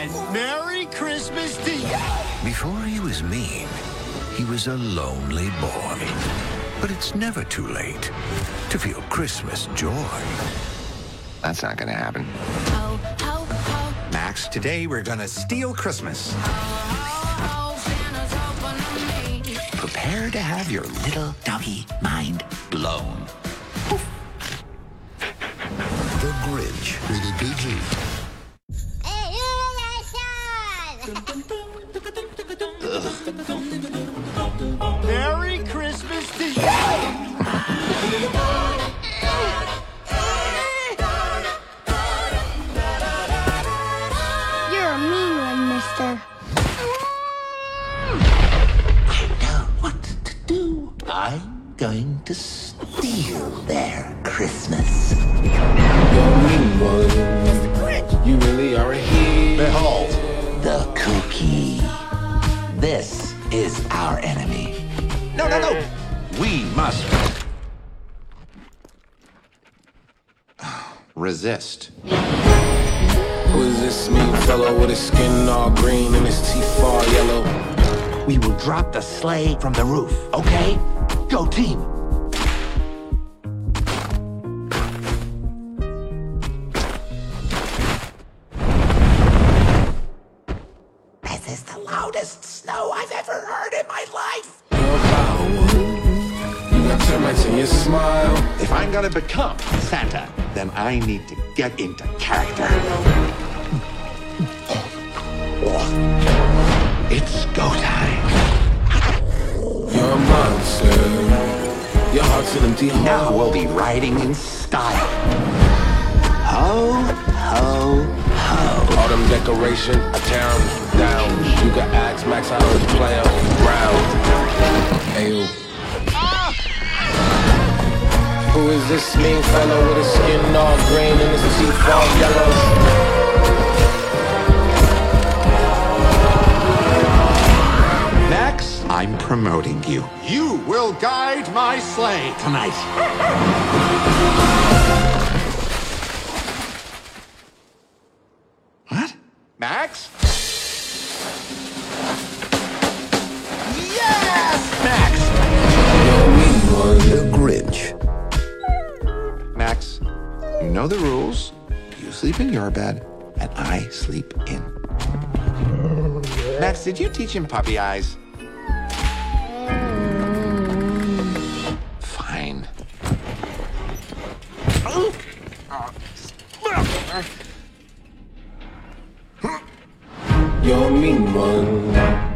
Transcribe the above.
and Merry Christmas to you. Before he was mean, he was a lonely boy. But it's never too late to feel Christmas joy. That's not gonna happen. Ho, ho, ho, Max, today we're gonna steal Christmas. ho, Santa's hoping on me. Prepare to have your little doggy mind blown. Merry Christmas to you. You're a mean one, mister. know what to do. I'm going to steal their Christmas. You really are a No, no, no. We must resist. Who is this mean fellow with his skin all green and his teeth all yellow? We will drop the sleigh from the roof, okay? Go team. This is the loudest snow I've ever heard in my life. You got termites in your smile. If I'm gonna become Santa, then I need to get into character. It's go time. You're a monster. Your heart's an empty hole. Now we'll be riding in style. Ho, ho. Autumn decoration, I tear 'em down. You can ask Max how to play 'em round. Ayo. Who is this mean fellow with his skin all green and his teeth all yellow? Max, I'm promoting you. You will guide my sleigh tonight. Yes! Max! The Grinch. Max, you know the rules. You sleep in your bed, and I sleep in. Max, did you teach him puppy eyes? Fine. You're mean one.